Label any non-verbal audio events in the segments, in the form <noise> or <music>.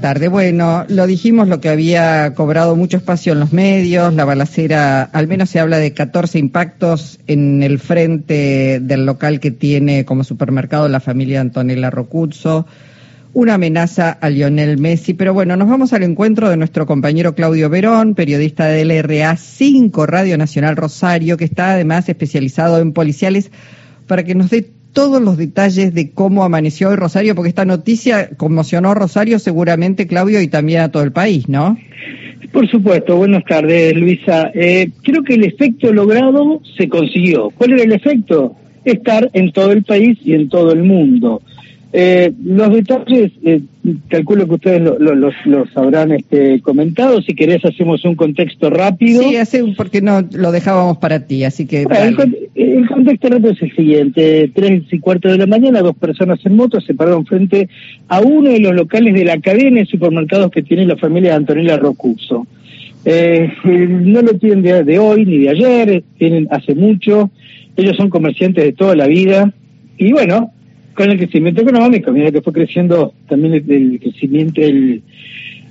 tarde. Bueno, lo dijimos, lo que había cobrado mucho espacio en los medios, la balacera, al menos se habla de 14 impactos en el frente del local que tiene como supermercado la familia Antonella Rocuzzo, una amenaza a Lionel Messi, pero bueno, nos vamos al encuentro de nuestro compañero Claudio Verón, periodista del LRA 5 Radio Nacional Rosario, que está además especializado en policiales, para que nos dé todos los detalles de cómo amaneció hoy Rosario, porque esta noticia conmocionó a Rosario seguramente, Claudio, y también a todo el país, ¿no? Por supuesto, buenas tardes, Luisa. Eh, creo que el efecto logrado se consiguió. ¿Cuál era el efecto? Estar en todo el país y en todo el mundo. Eh, los detalles, eh, calculo que ustedes los, habrán este, comentado. Si querés, hacemos un contexto rápido. Sí, hace, porque no lo dejábamos para ti, así que. el, contexto rápido es el siguiente: tres y cuarto de la mañana, dos personas en moto se pararon frente a uno de los locales de la cadena de supermercados que tiene la familia de Antonella Rocuso. Eh, no lo tienen de, de hoy ni de ayer, tienen hace mucho. Ellos son comerciantes de toda la vida. Y bueno, con el crecimiento económico, mira que fue creciendo también el, crecimiento, el,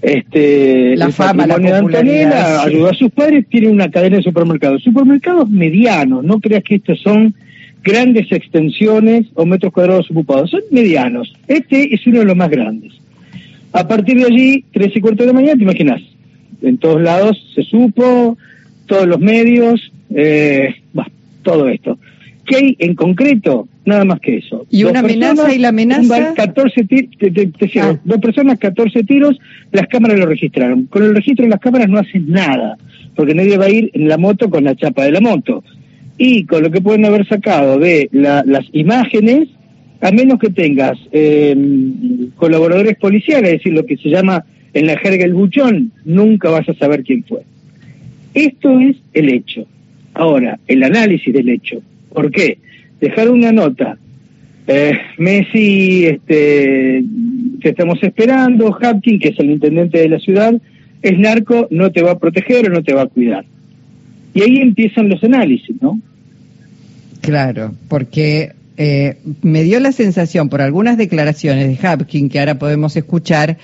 este, la fama, la de Antonella, ayudó a sus padres, tiene una cadena de supermercados, supermercados medianos, no creas que estos son grandes extensiones o metros cuadrados ocupados, son medianos. Este es uno de los más grandes. A partir de allí, tres y cuarto de la mañana, te imaginas, en todos lados se supo, todos los medios, eh, todo esto. ¿Qué hay en concreto? Nada más que eso. ¿Y una amenaza y la amenaza? 14 ah. Dos personas, 14 tiros, las cámaras lo registraron. Con el registro de las cámaras no hacen nada, porque nadie va a ir en la moto con la chapa de la moto. Y con lo que pueden haber sacado de las imágenes, a menos que tengas em, colaboradores policiales, es decir, lo que se llama en la jerga el buchón, nunca vas a saber quién fue. Esto es el hecho. Ahora, el análisis del hecho. ¿Por qué? dejar una nota. Eh, Messi, este, que estamos esperando, Hapkin, que es el intendente de la ciudad, es narco, no te va a proteger o no te va a cuidar. Y ahí empiezan los análisis, ¿no? Claro, porque eh, me dio la sensación por algunas declaraciones de Hapkin, que ahora podemos escuchar,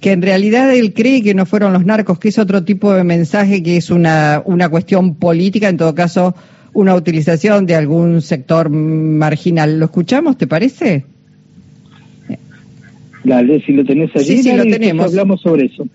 que en realidad él cree que no fueron los narcos, que es otro tipo de mensaje, que es una, una cuestión política, en todo caso una utilización de algún sector marginal. ¿Lo escuchamos, te parece? Dale, si lo tenés allí, sí, lo tenemos. hablamos sobre eso.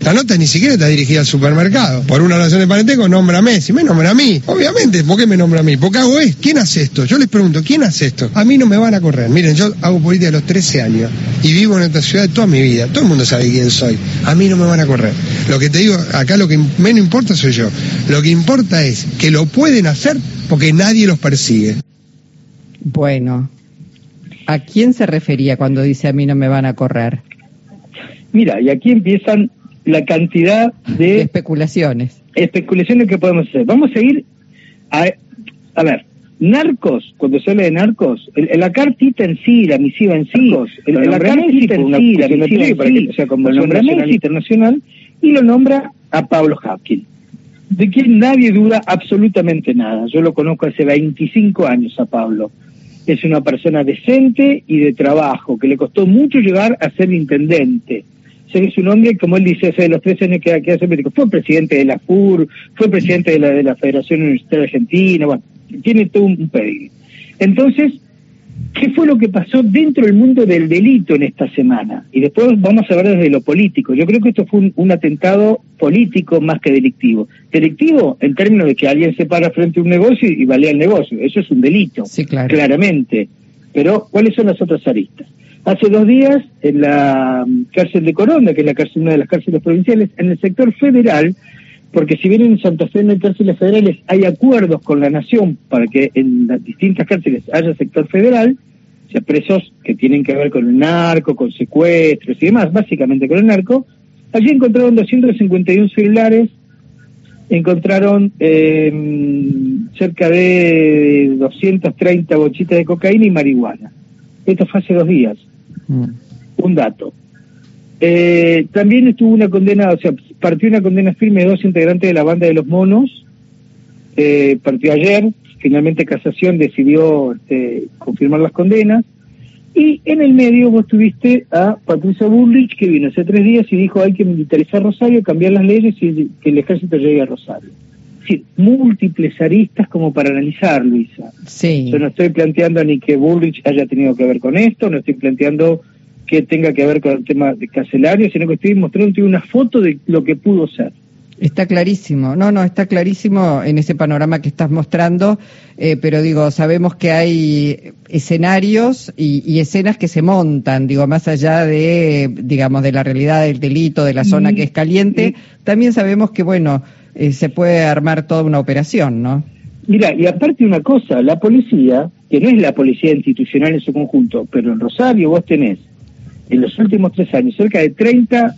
La nota ni siquiera está dirigida al supermercado. Por una relación de parentesco nombra a Messi, me nombra a mí. Obviamente, ¿por qué me nombra a mí? Porque hago esto. ¿Quién hace esto? Yo les pregunto, ¿quién hace esto? A mí no me van a correr. Miren, yo hago política a los 13 años y vivo en esta ciudad toda mi vida. Todo el mundo sabe quién soy. A mí no me van a correr. Lo que te digo, acá lo que menos importa soy yo. Lo que importa es que lo pueden hacer porque nadie los persigue. Bueno, ¿a quién se refería cuando dice a mí no me van a correr? Mira, y aquí empiezan la cantidad de especulaciones. Especulaciones que podemos hacer. Vamos a ir a, a ver, narcos, cuando se habla de narcos, el, la cartita en sí, la misiva en sí, el, la cartita en sí, la misiva en sí, o sea, como el nombra internacional y lo nombra a Pablo Hapkin, de quien nadie duda absolutamente nada. Yo lo conozco hace 25 años a Pablo. Es una persona decente y de trabajo, que le costó mucho llegar a ser intendente se su nombre, como él dice, hace los tres años que, que hace médico, fue presidente de la FUR, fue presidente de la, de la Federación Universitaria Argentina, bueno, tiene todo un pedido. Entonces, ¿qué fue lo que pasó dentro del mundo del delito en esta semana? Y después vamos a ver desde lo político. Yo creo que esto fue un, atentado político más que delictivo. Delictivo en términos de que alguien se para frente a un negocio y, y valía el negocio. Eso es un delito, sí, claro. claramente. Pero, ¿cuáles son las otras aristas? Hace dos días, en la cárcel de Coronda, que es la cárcel, una de las cárceles provinciales, en el sector federal, porque si bien en Santa Fe no hay cárceles federales, hay acuerdos con la nación para que en las distintas cárceles haya sector federal, o sea, presos que tienen que ver con el narco, con secuestros y demás, básicamente con el narco, allí encontraron 251 celulares, encontraron eh, cerca de 230 bochitas de cocaína y marihuana. Esto fue hace dos días. Mm. Un dato. Eh, también estuvo una condena, o sea, partió una condena firme de dos integrantes de la banda de los monos. Eh, partió ayer, finalmente Casación decidió este, confirmar las condenas. Y en el medio vos tuviste a Patricia Bullrich, que vino hace tres días y dijo hay que militarizar Rosario, cambiar las leyes y que el ejército llegue a Rosario. Decir, múltiples aristas como para analizar, Luisa. Sí. Yo no estoy planteando ni que Bullrich haya tenido que ver con esto, no estoy planteando que tenga que ver con el tema de carcelario, sino que estoy mostrando una foto de lo que pudo ser. Está clarísimo, no, no, está clarísimo en ese panorama que estás mostrando, eh, pero digo, sabemos que hay escenarios y, escenas que se montan, digo, más allá de, digamos, de la realidad del delito, de la zona que es caliente, también sabemos que, bueno, eh, se puede armar toda una operación, ¿no? Mira, y aparte una cosa, la policía, que no es la policía institucional en su conjunto, pero en Rosario vos tenés, en los últimos tres años, cerca de 30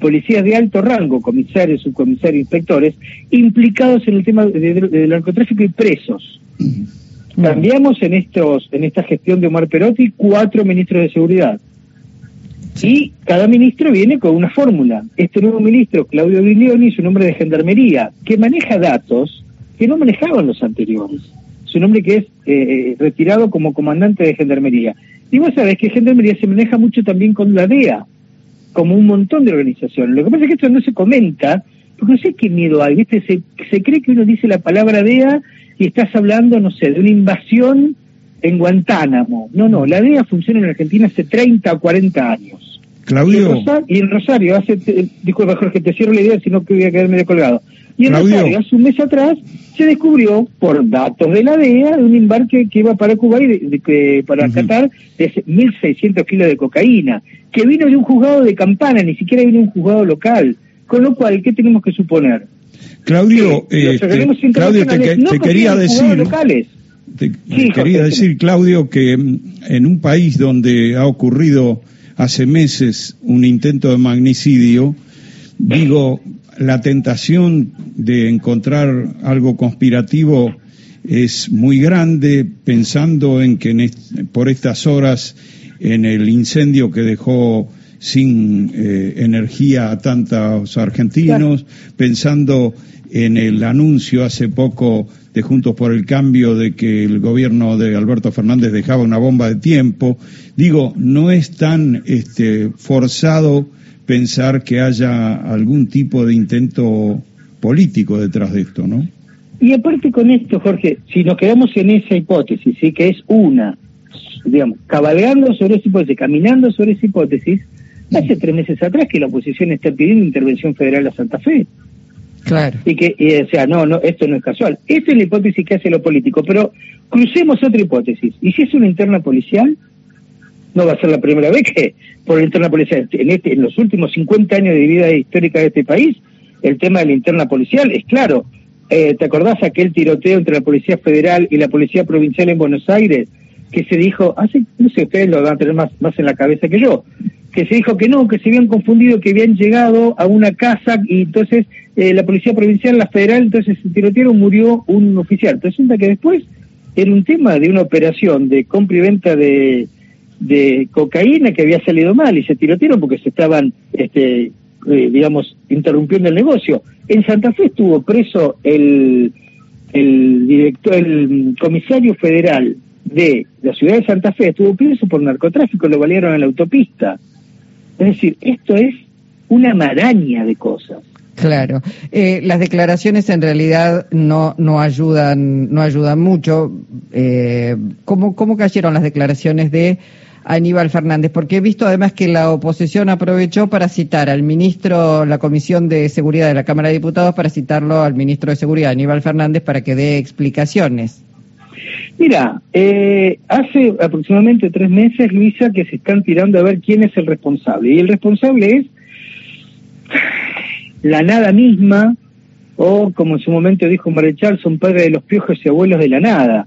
policías de alto rango, comisarios, subcomisarios, inspectores, implicados en el tema del narcotráfico y presos. Cambiamos en estos, en esta gestión de Omar Perotti cuatro ministros de seguridad. Y cada ministro viene con una fórmula. Este nuevo ministro, Claudio Viglioni, es un hombre de gendarmería que maneja datos que no manejaban los anteriores. Es un hombre que es eh, eh, retirado como comandante de gendarmería. Y vos sabés que gendarmería se maneja mucho también con la DEA como un montón de organizaciones. Lo que pasa es que esto no se comenta, porque no sé qué miedo hay, ¿viste? Se, se cree que uno dice la palabra DEA y estás hablando, no sé, de una invasión en Guantánamo. No, no, la DEA funciona en Argentina hace 30 o 40 años. Claudio. Y en Rosario, hace, disculpa Jorge, te cierro la idea, sino que voy a quedarme de colgado. Y en Rosario, hace un mes atrás, se descubrió, por datos de la DEA, un embarque que iba para Cuba y de, para Qatar de 1.600 kilos de cocaína, que vino de un juzgado de campana, ni siquiera vino de un juzgado local. Con lo cual, ¿qué tenemos que suponer? Claudio, eh, te, Claudio te, quería decir... Locales. Te, quería decir, Claudio, que en un país donde ha ocurrido hace meses un intento de magnicidio, digo, la tentación de encontrar algo conspirativo es muy grande, pensando en que por estas horas, en el incendio que dejó sin eh, energía a tantos argentinos, pensando en el anuncio hace poco de Juntos por el Cambio de que el gobierno de Alberto Fernández dejaba una bomba de tiempo. Digo, no es tan este, forzado pensar que haya algún tipo de intento político detrás de esto, ¿no? Y aparte con esto, Jorge, si nos quedamos en esa hipótesis, sí que es una, digamos, cabalgando sobre esa hipótesis, caminando sobre esa hipótesis, hace tres meses atrás que la oposición está pidiendo intervención federal a Santa Fe. Claro. Y que, o sea, no, no, esto no es casual. Esta es la hipótesis que hace lo político, pero crucemos otra hipótesis. ¿Y si es una interna policial? no va a ser la primera vez que por la interna policial, en, este, en los últimos 50 años de vida histórica de este país, el tema de la interna policial es claro. Eh, ¿Te acordás aquel tiroteo entre la Policía Federal y la Policía Provincial en Buenos Aires? Que se dijo, hace, no sé, ustedes lo van a tener más, más en la cabeza que yo, que se dijo que no, que se habían confundido, que habían llegado a una casa y entonces eh, la Policía Provincial, la Federal, entonces se tirotearon, murió un oficial. Resulta que después era un tema de una operación de compra y venta de, de cocaína que había salido mal y se tirotearon porque se estaban, este, eh, digamos, interrumpiendo el negocio. En Santa Fe estuvo preso el, el director, el comisario federal de la ciudad de Santa Fe, estuvo preso por narcotráfico, lo valieron en la autopista. Es decir, esto es una maraña de cosas. Claro, eh, las declaraciones en realidad no no ayudan no ayudan mucho. Eh, ¿cómo, ¿Cómo cayeron las declaraciones de Aníbal Fernández, porque he visto además que la oposición aprovechó para citar al ministro, la Comisión de Seguridad de la Cámara de Diputados, para citarlo al ministro de Seguridad, Aníbal Fernández, para que dé explicaciones. Mira, eh, hace aproximadamente tres meses, Luisa, que se están tirando a ver quién es el responsable. Y el responsable es la nada misma, o como en su momento dijo Marechal, son padres de los piojos y abuelos de la nada.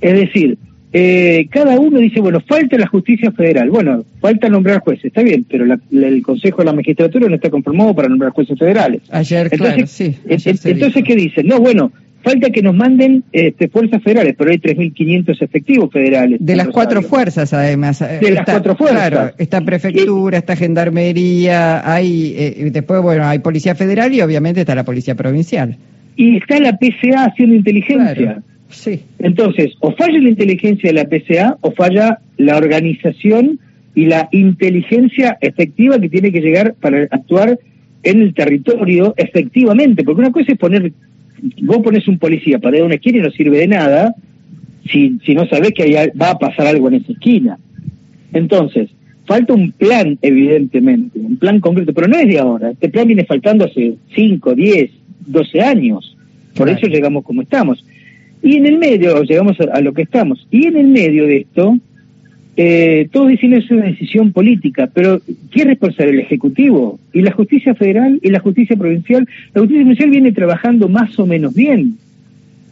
Es decir, eh, cada uno dice, bueno, falta la justicia federal. Bueno, falta nombrar jueces, está bien, pero el Consejo de la Magistratura no está conformado para nombrar jueces federales. Ayer, entonces, sí. entonces, ¿qué dicen? No, bueno, falta que nos manden este, fuerzas federales, pero hay 3.500 efectivos federales. De las cuatro fuerzas, además. De las cuatro fuerzas. Claro, está prefectura, está gendarmería, hay, eh, después, bueno, hay policía federal y obviamente está la policía provincial. Y está la PCA haciendo inteligencia. Sí. Entonces, o falla la inteligencia de la PCA o falla la organización y la inteligencia efectiva que tiene que llegar para actuar en el territorio efectivamente, porque una cosa es poner, vos pones un policía para ir a una esquina y no sirve de nada si, si no sabés que va a pasar algo en esa esquina. Entonces, falta un plan, evidentemente, un plan concreto, pero no es de ahora, este plan viene faltando hace 5, 10, 12 años, por eso llegamos como estamos. Y en el medio, llegamos a, lo que estamos, y en el medio de esto, eh, todos dicen es una decisión política, pero ¿quién es responsable? El Ejecutivo y la justicia federal y la justicia provincial. La justicia provincial viene trabajando más o menos bien,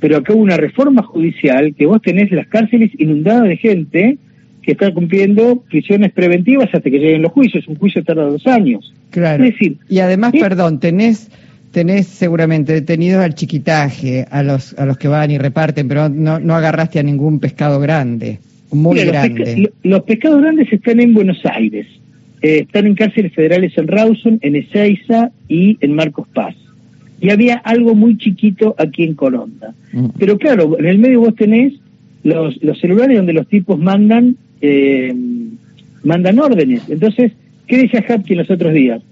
pero acá hubo una reforma judicial que vos tenés las cárceles inundadas de gente que está cumpliendo prisiones preventivas hasta que lleguen los juicios. Un juicio tarda dos años. Claro. decir, y además, perdón, tenés tenés seguramente detenidos al chiquitaje, a los a los que van y reparten, pero no, no agarraste a ningún pescado grande muy grande. Los, pescados grandes están en Buenos Aires. Eh, están en cárceles federales en Rawson, en Ezeiza y en Marcos Paz. Y había algo muy chiquito aquí en Coronda. Mm. Pero claro, en el medio vos tenés los, los celulares donde los tipos mandan eh, mandan órdenes. Entonces, ¿qué decía Hapkin los otros días?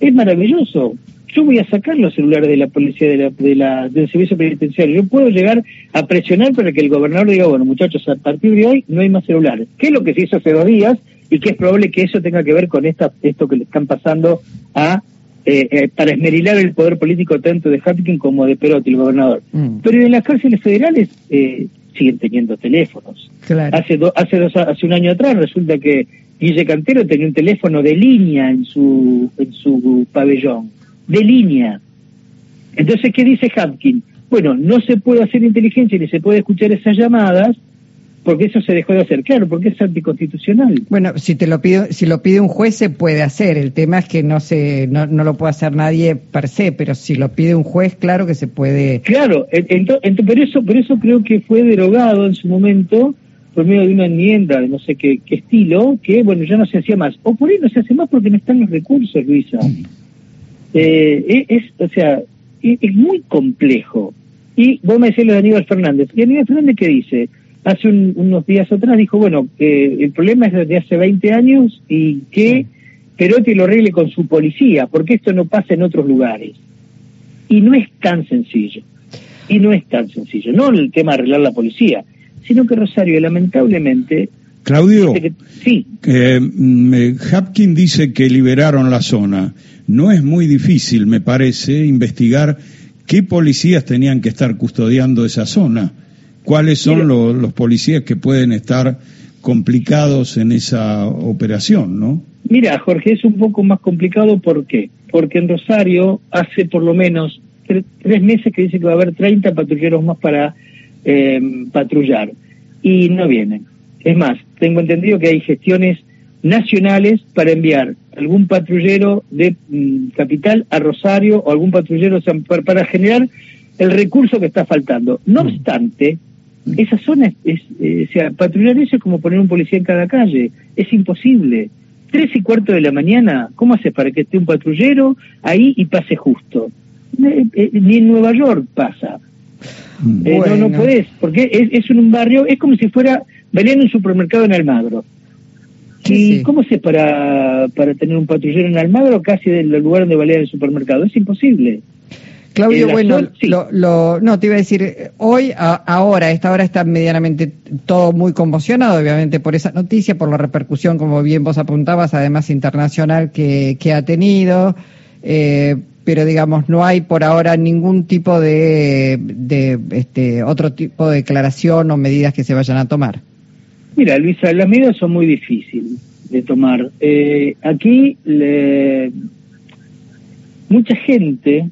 Es maravilloso yo voy a sacar los celulares de la policía de la, de la, del servicio penitenciario. Yo puedo llegar a presionar para que el gobernador diga, bueno, muchachos, a partir de hoy no hay más celulares. ¿Qué es lo que se hizo hace dos días? Y que es probable que eso tenga que ver con esta, esto que le están pasando a eh, eh, para esmerilar el poder político tanto de Hapkin como de Perotti, el gobernador. Mm. Pero en las cárceles federales eh, siguen teniendo teléfonos. Hace, hace, dos, hace un año atrás resulta que Guille Cantero tenía un teléfono de línea en su, en su pabellón de línea. Entonces, ¿qué dice Hapkin? Bueno, no se puede hacer inteligencia ni se puede escuchar esas llamadas porque eso se dejó de hacer, claro, porque es anticonstitucional. Bueno, si te lo pide, si lo pide un juez se puede hacer. El tema es que no se, no, no lo puede hacer nadie per se, pero si lo pide un juez, claro que se puede. Claro, entonces, por eso, por eso creo que fue derogado en su momento por medio de una enmienda de no sé qué, qué estilo, que bueno ya no se hacía más. O por ahí no se hace más porque no están los recursos, Luisa. Eh, es, o sea, es, muy complejo. Y vos me decís lo de Aníbal Fernández. ¿Y Aníbal Fernández qué dice? Hace unos días atrás dijo, bueno, que el problema es desde hace 20 años y que Perotti lo arregle con su policía, porque esto no pasa en otros lugares. Y no es tan sencillo. Y no es tan sencillo. No el tema de arreglar la policía, sino que Rosario, lamentablemente, Claudio, sí. Eh, Hapkin dice que liberaron la zona. No es muy difícil, me parece, investigar qué policías tenían que estar custodiando esa zona. ¿Cuáles son los, policías que pueden estar complicados en esa operación, no? Mira, Jorge, es un poco más complicado. ¿Por qué? Porque en Rosario hace por lo menos tres, meses que dice que va a haber 30 patrulleros más para eh, patrullar y no vienen es más, tengo entendido que hay gestiones nacionales para enviar algún patrullero de mm, Capital a Rosario o algún patrullero para, generar el recurso que está faltando. No mm. obstante, esa zona es, eh, o sea, patrullar eso es como poner un policía en cada calle, es imposible. Tres y cuarto de la mañana, ¿cómo haces para que esté un patrullero ahí y pase justo? Eh, eh, ni en Nueva York pasa. no, no podés, porque es, es un barrio, es como si fuera en un supermercado en Almagro. ¿Y cómo se para, para tener un patrullero en Almagro casi del lugar donde valía el supermercado? Es imposible. Claudio, bueno, lo, no, te iba a decir, hoy, ahora, esta hora está medianamente todo muy conmocionado, obviamente, por esa noticia, por la repercusión, como bien vos apuntabas, además internacional que, que ha tenido, eh, pero digamos, no hay por ahora ningún tipo de, de este, otro tipo de declaración o medidas que se vayan a tomar. Mira, Luisa, las medidas son muy difíciles de tomar. Eh, aquí mucha gente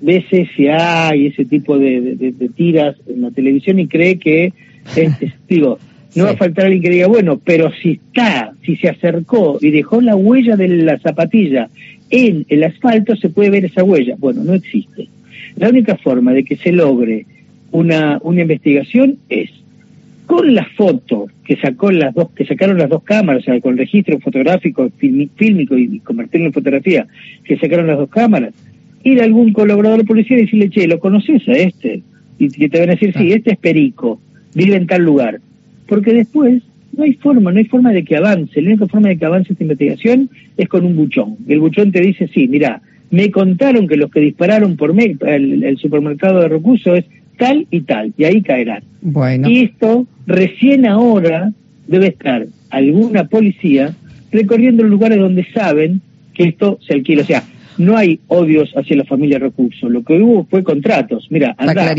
ve CSA y ese tipo de, tiras en la televisión y cree que, es, <laughs> digo, no va a faltar alguien que diga, bueno, pero si está, si se acercó y dejó la huella de la zapatilla en el asfalto, se puede ver esa huella. Bueno, no existe. La única forma de que se logre una, una investigación es con la foto que sacó las dos, que sacaron las dos cámaras, o sea, con el registro fotográfico, fílmico y convertirlo en fotografía, que sacaron las dos cámaras, ir a algún colaborador de policía y decirle, che, ¿lo conoces a este? y que te van a decir, sí, este es Perico, vive en tal lugar. Porque después no hay forma, no hay forma de que avance. La única forma de que avance esta investigación es con un buchón. El buchón te dice, sí, mira, me contaron que los que dispararon por mí, el, supermercado de recursos es tal y tal, y ahí caerán. Bueno. Y esto recién ahora debe estar alguna policía recorriendo los lugares donde saben que esto se alquila. O sea, no hay odios hacia la familia recursos. Lo que hubo fue contratos. Mira, anda,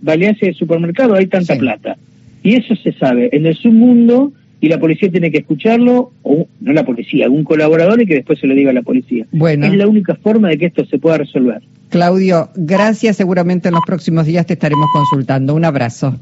balease, el supermercado, hay tanta plata. Y eso se sabe en el submundo y la policía tiene que escucharlo, o no la policía, algún colaborador y que después se lo diga a la policía. Bueno. Es la única forma de que esto se pueda resolver. Claudio, gracias. Seguramente en los próximos días te estaremos consultando. Un abrazo.